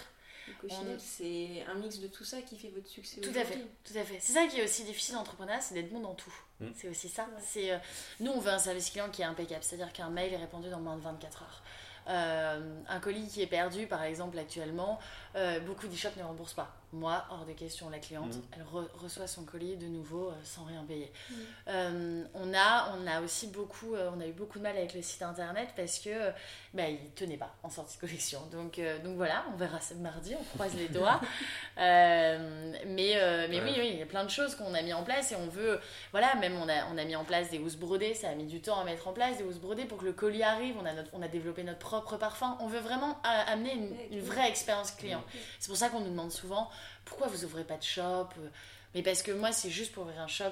C'est un mix de tout ça qui fait votre succès Tout à fait, tout à fait. C'est ça qui est aussi difficile en entrepreneuriat, c'est d'être bon dans tout. Mm. C'est aussi ça. Ouais. C'est euh, nous on veut un service client qui est impeccable, c'est-à-dire qu'un mail est répondu dans moins de 24 heures. Euh, un colis qui est perdu, par exemple, actuellement, euh, beaucoup d'e-shops ne remboursent pas. Moi, hors de question, la cliente, Mhm. elle re- reçoit son colis de nouveau euh, sans rien payer. Mhm. Euh, on, a, on a aussi beaucoup, euh, on a eu beaucoup de mal avec le site internet parce que euh, bah, il tenait pas en sortie de collection. Donc, euh, donc voilà, on verra ça mardi, on croise les doigts. Euh, mais euh, mais Ouais. oui, oui, il y a plein de choses qu'on a mis en place et on veut, voilà, même on a, on a mis en place des housses brodées, ça a mis du temps à mettre en place des housses brodées pour que le colis arrive. On a, notre- on a développé notre propre parfum. On veut vraiment amener une, vraie expérience client. C'est pour ça qu'on nous demande souvent pourquoi vous ouvrez pas de shop. euh, Mais parce que moi, c'est juste pour ouvrir un shop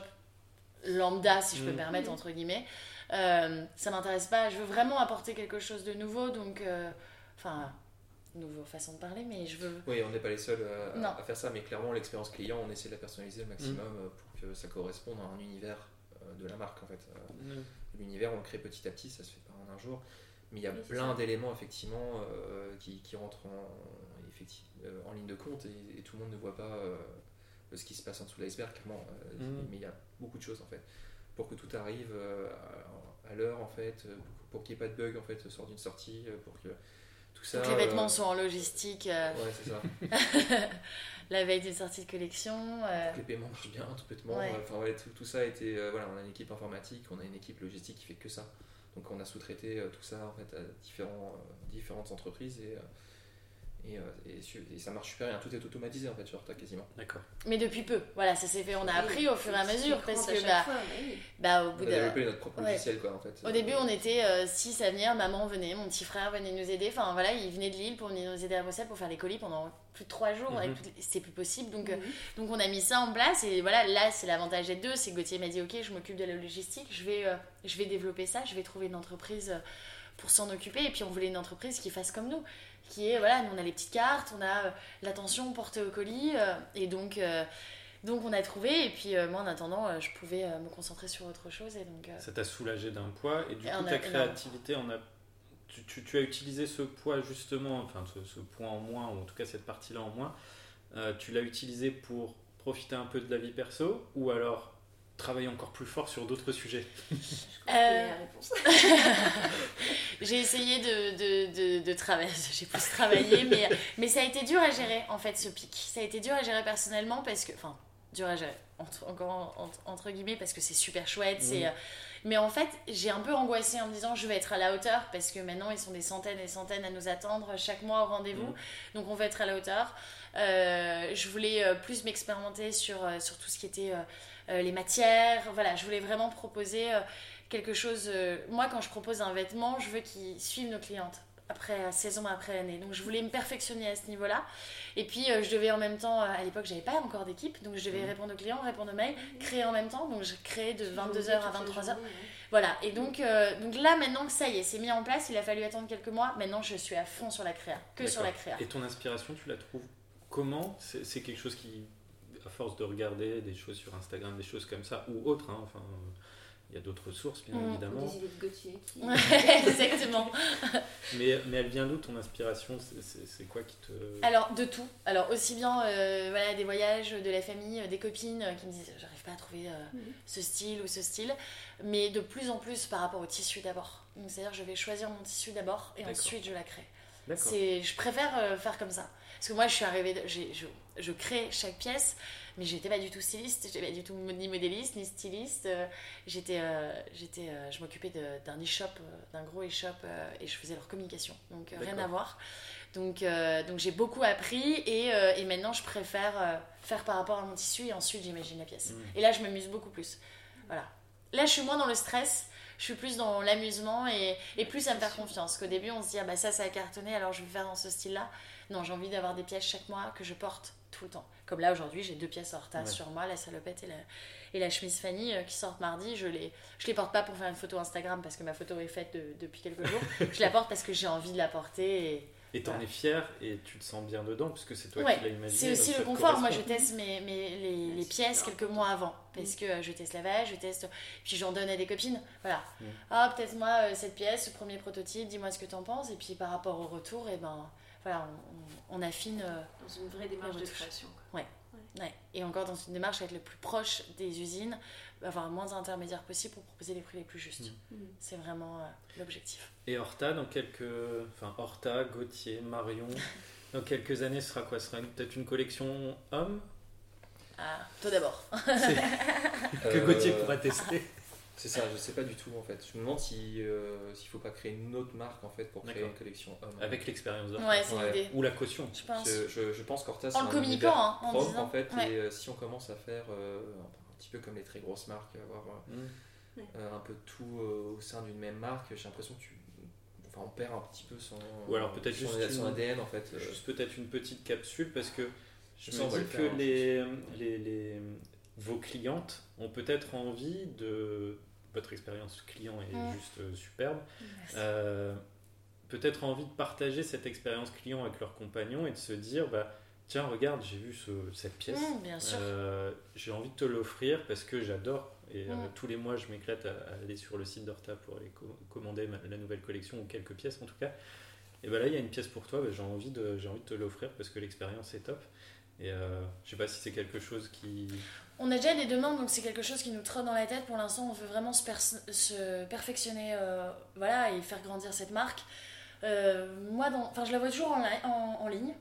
lambda, si je peux Mm. me permettre, entre guillemets. Euh, ça m'intéresse pas. Je veux vraiment apporter quelque chose de nouveau. Donc, euh, enfin, nouveau façon de parler, mais je veux. Oui, on n'est pas les seuls à, Non. à faire ça, mais clairement, l'expérience client, on essaie de la personnaliser au maximum euh, pour que ça corresponde à un univers euh, de la marque en fait. Euh, L'univers, on le crée petit à petit, ça se fait pas en un jour. Mais il y a Oui, plein d'éléments effectivement euh, qui, qui rentrent en, euh, en ligne de compte et, et tout le monde ne voit pas euh, ce qui se passe en dessous de l'iceberg, clairement. Euh, Mhm. Mais il y a beaucoup de choses en fait. Pour que tout arrive euh, à, à l'heure en fait, pour, pour qu'il n'y ait pas de bug en fait, sort d'une sortie, pour que tout ça. Que les vêtements euh, soient en logistique euh, Ouais, c'est ça. la veille d'une sortie de collection. euh, que les paiements marchent bien, tout bêtement. Ouais. Enfin, ouais, tout, tout ça a été. euh, voilà, on a une équipe informatique, on a une équipe logistique qui fait que ça. Donc on a sous-traité euh, tout ça en fait, à différents, euh, différentes entreprises et, euh, et, euh, et ça marche super bien. Tout est automatisé en fait sur Horta quasiment. D'accord. Mais depuis peu, voilà, ça s'est fait. On a appris au fur et à mesure parce que bah, bah, au On a de. développé notre propre ouais. logiciel quoi en fait. Au début, on était 6 à venir, maman venait, mon petit frère venait nous aider. Enfin voilà, il venait de Lille pour venir nous aider à Bruxelles pour faire les colis pendant plus de 3 jours. Plus de- C'était plus possible. Donc, euh, Mhm. donc on a mis ça en place. Et voilà, là, c'est l'avantage des deux. C'est que Gauthier m'a dit Ok, je m'occupe de la logistique, je vais, euh, je vais développer ça, je vais trouver une entreprise euh, pour s'en occuper. Et puis on voulait une entreprise qui fasse comme nous. Qui est, voilà, nous on a les petites cartes, on a euh, l'attention portée au colis. euh, et donc. euh, donc on a trouvé et puis euh, moi en attendant euh, je pouvais euh, me concentrer sur autre chose et donc Ça t'a soulagé d'un poids et du Et coup a- ta créativité, on a, tu, tu- tu as utilisé ce poids justement, enfin ce, ce point en moins, ou en tout cas cette partie-là en moins, tu l'as utilisé pour profiter un peu de la vie perso ou alors travailler encore plus fort sur d'autres sujets Je Euh. J'ai essayé de, de, de, de travailler, j'ai plus travaillé, mais, mais ça a été dur à gérer en fait ce pic. Ça a été dur à gérer personnellement parce que, enfin, dur à gérer, entre, encore entre, entre guillemets, parce que c'est super chouette. c'est euh, Mais en fait, j'ai un peu angoissé en me disant je vais être à la hauteur parce que maintenant ils sont des centaines et des centaines à nous attendre chaque mois au rendez-vous. Mhm. Donc on va être à la hauteur. Euh, je voulais euh, plus m'expérimenter sur, euh, sur tout ce qui était les matières. Voilà, je voulais vraiment proposer euh, quelque chose. euh, moi, quand je propose un vêtement, je veux qu'il suive nos clientes. après saison après année. Donc je voulais me perfectionner à ce niveau-là. Et puis euh, je devais en même temps, euh, à l'époque j'avais pas encore d'équipe, donc je devais Mhm. répondre aux clients, répondre aux mails, créer en même temps. Donc je créais de Tu 22h à faisais toute la 23h. journée, ouais. Voilà, et donc, euh, donc là maintenant que ça y est, c'est mis en place, il a fallu attendre quelques mois. Maintenant je suis à fond sur la créa, que sur la créa. Et ton inspiration, tu la trouves comment? C'est quelque chose qui, force de regarder des choses sur Instagram, des choses comme ça, ou autres, hein, enfin, il y a d'autres sources, bien Mm. évidemment. Des idées de Gauthier qui. Ouais, exactement. Mais, mais elle vient d'où ton inspiration? C'est- C'est c'est quoi qui te. Alors, de tout. Alors, aussi bien euh, voilà, des voyages, de la famille, des copines euh, qui me disent j'arrive pas à trouver euh, Mhm. ce style ou ce style, mais de plus en plus par rapport au tissu d'abord. C'est-à-dire, je vais choisir mon tissu d'abord et ensuite je la crée. D'accord. C'est, je préfère euh, faire comme ça. Parce que moi, je suis arrivée, de- je, je crée chaque pièce, mais j'étais pas du tout styliste, j'étais pas du tout ni modéliste, ni styliste. Euh, j'étais, euh, j'étais, euh, je m'occupais d'un e-shop, d'un gros e-shop, et je faisais leur communication. Donc, rien à voir. Donc, donc j'ai beaucoup appris, et, et maintenant, je préfère faire par rapport à mon tissu, et ensuite, j'imagine la pièce. Mm. Et là, je m'amuse beaucoup plus. Voilà. Là, je suis moins dans le stress, je suis plus dans l'amusement et, et plus à me faire confiance. Qu'au début, on se dit, ah bah ça, ça a cartonné, alors je vais faire dans ce style-là. Non, j'ai envie d'avoir des pièces chaque mois que je porte tout le temps. Comme là, aujourd'hui, j'ai deux pièces en retard Ouais. sur moi, la salopette et la, et la chemise Fanny euh, qui sortent mardi. Je les, je les porte pas pour faire une photo Instagram parce que ma photo est faite de- depuis quelques jours. je la porte parce que j'ai envie de la porter. Et... Et t'en Voilà. es fier et tu te sens bien dedans, puisque c'est toi Ouais, qui l'as imaginé. C'est aussi le confort. Moi, je teste mes, mes- les, les pièces quelques mois avant. Parce que euh, je teste lavage, je teste. Puis j'en donne à des copines. Voilà. Mm. Ah, peut-être moi, euh, cette pièce, ce premier prototype, dis-moi ce que t'en penses. Et puis par rapport au retour, et ben, voilà, on, on- on affine. euh, Dans une vraie démarche de création. quoi. ouais. Et encore dans une démarche à être le plus proche des usines, avoir le moins d'intermédiaires possible pour proposer les prix les plus justes. Mm. Mm. C'est vraiment euh, l'objectif. Et Horta, dans quelques. Enfin, Horta, Gauthier, Marion. Dans quelques années, ce sera quoi? Ce sera peut-être une collection homme? Ah, toi d'abord. que Euh, Gauthier pourra tester. C'est ça, je sais pas du tout en fait. Je me demande si, euh, s'il faut pas créer une autre marque en fait pour créer une collection homme. Avec l'expérience d'Horta. Ouais. Ou la caution. Je pense. Je, je, je pense qu'Horta c'est En le un communiquant, hein, en propre disant. en fait. Ouais. Et euh, si on commence à faire euh, un petit peu comme les très grosses marques, avoir euh, Mm. euh, un peu tout euh, au sein d'une même marque, j'ai l'impression que tu. Enfin, on perd un petit peu son, Ou alors peut-être son, juste son une- ADN en fait. euh. Juste peut-être une petite capsule parce que je on me dis le que hein, les, les, les- vos clientes ont peut-être envie de. Votre expérience client est Mm. juste euh, superbe. Euh, peut-être envie de partager cette expérience client avec leurs compagnons et de se dire bah, tiens, regarde, j'ai vu ce- cette pièce. Mm, bien sûr. Euh, j'ai envie de te l'offrir parce que j'adore. Et euh, Mm. tous les mois, je m'éclate à, à aller sur le site d'Horta pour aller co- commander ma- la nouvelle collection ou quelques pièces en tout cas. Et ben là, il y a une pièce pour toi. bah, j'ai envie de, j'ai envie de te l'offrir parce que l'expérience est top. Et euh, je sais pas si c'est quelque chose qui. On a déjà des demandes, donc c'est quelque chose qui nous trotte dans la tête. Pour l'instant, on veut vraiment se, perfectionner euh, voilà, et faire grandir cette marque. Euh, moi, dans, enfin, je la vois toujours en, li- en, en ligne,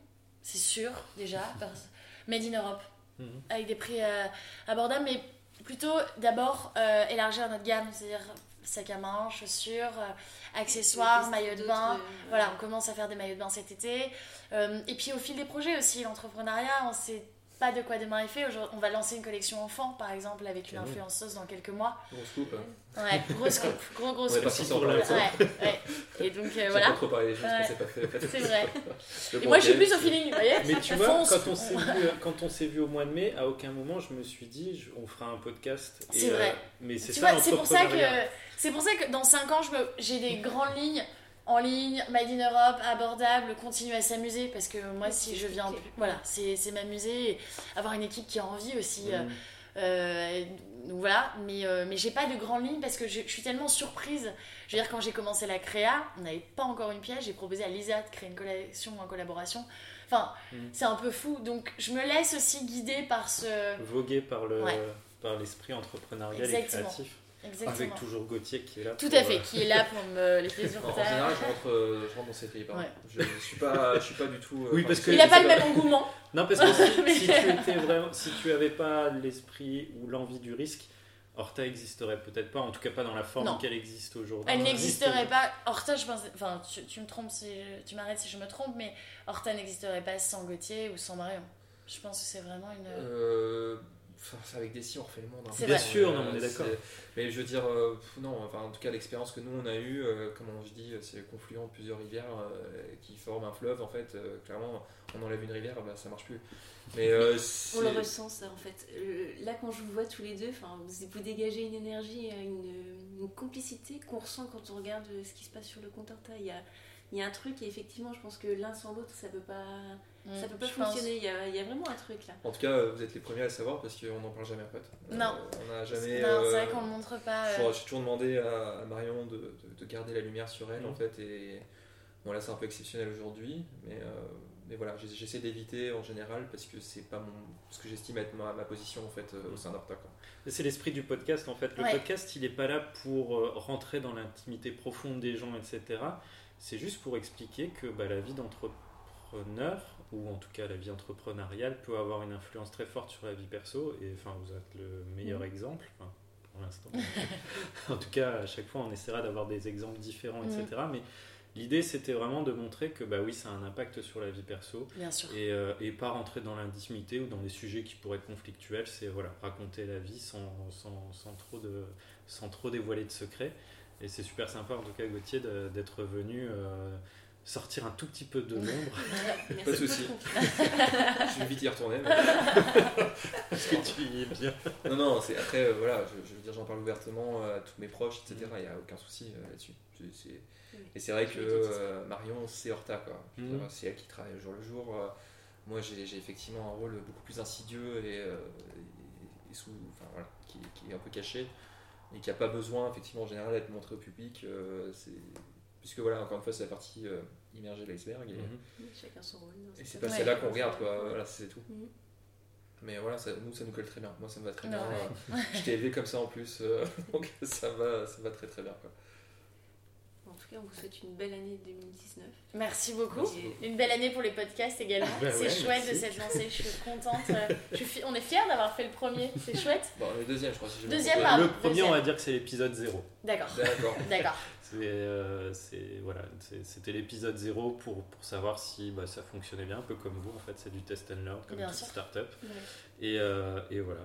c'est sûr, déjà. parce- Made in Europe, Mhm. avec des prix euh, abordables, mais plutôt d'abord euh, élargir notre gamme, c'est-à-dire sac à main, chaussures, euh, accessoires, maillots de bain. euh, Voilà, on commence à faire des maillots de bain cet été. Euh, et puis au fil des projets aussi, l'entrepreneuriat, on sait pas de quoi demain est fait. On va lancer une collection enfant, par exemple, avec une influenceuse dans quelques mois. Gros scoop. hein. Ouais, gros scoop, gros gros On est scoop. parti sur le la- Ouais, ouais. Et donc euh, voilà, pas trop parlé des choses Ouais. qu'on s'est pas fait. c'est vrai. Et moi je suis plus au feeling, vous voyez Mais tu vois, fonce. quand on s'est vu, quand on s'est vu au mois de mai, à aucun moment je me suis dit je- on fera un podcast. C'est vrai. euh, mais c'est Tu ça vois, c'est pour ça que c'est pour ça que dans 5 ans, je me- j'ai des grandes lignes en ligne, Made in Europe, abordable, continuer à s'amuser parce que moi si je viens voilà, c'est c'est m'amuser, et avoir une équipe qui a envie aussi. euh, Mm. Euh, donc voilà, mais, euh, mais j'ai pas de grande ligne parce que je, je suis tellement surprise. Je veux dire, quand j'ai commencé la créa, on n'avait pas encore une pièce, j'ai proposé à Lisa de créer une collection en collaboration. Enfin, Mm. c'est un peu fou. Donc je me laisse aussi guider par ce. voguer par le Ouais. par l'esprit entrepreneurial Exactement. et créatif. Exactement. Avec toujours Gauthier qui est là. Tout pour, à fait, euh, qui est là pour me les sur En, en général, je rentre, euh, je rentre dans cette équipe. hein. Ouais. Je, je suis pas, je suis pas du tout. euh, Oui, parce que- Il a je pas le même engouement. Non, parce que si, Mais- si tu étais vraiment, si tu avais pas l'esprit ou l'envie du risque, Horta existerait peut-être pas, en tout cas pas dans la forme qu'elle existe aujourd'hui. Elle n'existerait pas. Horta, je pense. Enfin, tu, tu me trompes si je- tu m'arrêtes si je me trompe, mais Horta n'existerait pas sans Gauthier ou sans Marion. Je pense que c'est vraiment une. Avec des si on refait le monde. hein. C'est Bien vrai. sûr, non, Euh, on est d'accord. Mais je veux dire, euh, non, enfin, en tout cas, l'expérience que nous on a eue, euh, comme je dis, c'est le confluent de plusieurs rivières euh, qui forment un fleuve. En fait, euh, clairement, on enlève une rivière, bah, ça marche plus. Mais euh, On le ressent ça en fait. Là quand je vous vois tous les deux, enfin, vous, vous dégagez une énergie, une, une complicité qu'on ressent quand on regarde ce qui se passe sur le compte Insta. Il y a, il y a un truc et effectivement je pense que l'un sans l'autre ça peut pas, ça peut pas Mm, fonctionner. Il y, a, il y a vraiment un truc là. En tout cas, euh, vous êtes les premiers à le savoir parce qu'on n'en parle jamais en fait. Euh, Non. on n'a jamais. Non, c'est euh, vrai qu'on le montre pas. J'ai euh, j'ai toujours demandé à, Marion de, de- de garder la lumière sur elle en fait et bon là c'est un peu exceptionnel aujourd'hui mais, euh, mais voilà j'essaie d'éviter en général parce que c'est pas mon ce que j'estime être ma, ma position en fait euh, au sein quoi. C'est l'esprit du podcast en fait. Le Ouais. podcast, il n'est pas là pour euh, rentrer dans l'intimité profonde des gens, etc. C'est juste pour expliquer que bah, la vie d'entrepreneur, ou en tout cas la vie entrepreneuriale, peut avoir une influence très forte sur la vie perso. Et enfin, vous êtes le meilleur Mhm. exemple, enfin, pour l'instant. en tout cas, à chaque fois, on essaiera d'avoir des exemples différents, etc. Mais l'idée, c'était vraiment de montrer que bah oui, ça a un impact sur la vie perso. Bien sûr. Et, euh, et pas rentrer dans l'intimité ou dans des sujets qui pourraient être conflictuels, c'est voilà, raconter la vie sans, sans, sans trop de, sans trop dévoiler de secrets. Et c'est super sympa en tout cas Gauthier d'être venu euh, sortir un tout petit peu de l'ombre. Pas de souci. je vais vite y retourner mais- Parce que tu y es bien. non non c'est après euh, voilà je, je veux dire j'en parle ouvertement euh, à tous mes proches etc il n'y a aucun souci euh, là-dessus C'est- c'est- Oui. et c'est vrai que euh, Marion c'est Horta quoi dire, c'est elle qui travaille au jour le jour moi j'ai j'ai effectivement un rôle beaucoup plus insidieux et, euh, et- et sous enfin voilà qui, qui est un peu caché et qui n'a pas besoin effectivement en général d'être montré au public euh, c'est puisque voilà encore une fois c'est la partie euh, immergée de l'iceberg et, Mhm. Chacun son rôle. non, et c'est pas Ouais. celle-là qu'on regarde quoi voilà c'est tout Mhm. mais voilà ça, nous ça nous colle très bien moi ça me va très Non, bien ouais. euh, je t'ai élevé comme ça en plus euh, donc ça va ça va très très bien quoi. En tout cas, on vous souhaite une belle année 2019. Merci beaucoup. Merci beaucoup. Une belle année pour les podcasts également. Bah c'est ouais, chouette merci. de s'être lancé. Je suis contente. je suis fi- On est fiers d'avoir fait le premier. C'est chouette. bon le deuxième je crois si Deuxième, le premier, deuxième. on va dire que c'est l'épisode 0. D'accord. d'accord D'accord. C'est, euh, c'est- voilà, c'était l'épisode 0 pour, pour savoir si bah, ça fonctionnait bien, un peu comme vous en fait, c'est du test and learn comme Bien toute sûr. startup. Ouais. Et, euh, et voilà.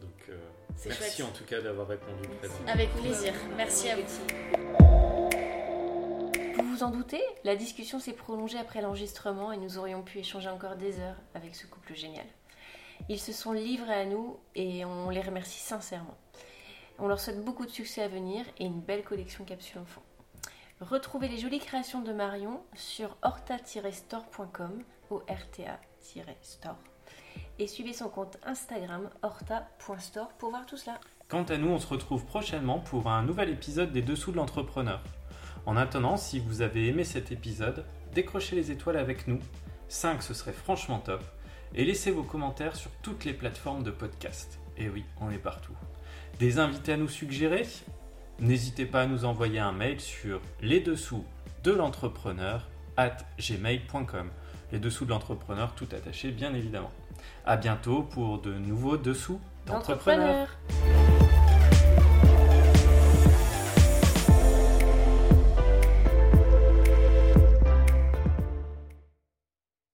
Donc euh, merci chouette. en tout cas d'avoir répondu présent. Avec plaisir. Merci à vous. Vous vous en doutez, la discussion s'est prolongée après l'enregistrement et nous aurions pu échanger encore des heures avec ce couple génial. Ils se sont livrés à nous et on les remercie sincèrement. On leur souhaite beaucoup de succès à venir et une belle collection capsule enfant. Retrouvez les jolies créations de Marion sur horta-store.com, O-R-T-A-store, et suivez son compte Instagram horta.store pour voir tout cela. Quant à nous, on se retrouve prochainement pour un nouvel épisode des Dessous de l'entrepreneur. En attendant, si vous avez aimé cet épisode, décrochez les étoiles avec nous. 5, ce serait franchement top. Et laissez vos commentaires sur toutes les plateformes de podcast. Et oui, on est partout. Des invités à nous suggérer N'hésitez pas à nous envoyer un mail sur les dessous de l'entrepreneur at gmail.com. Les dessous de l'entrepreneur, tout attaché bien évidemment. À bientôt pour de nouveaux dessous d'entrepreneurs. Entrepreneur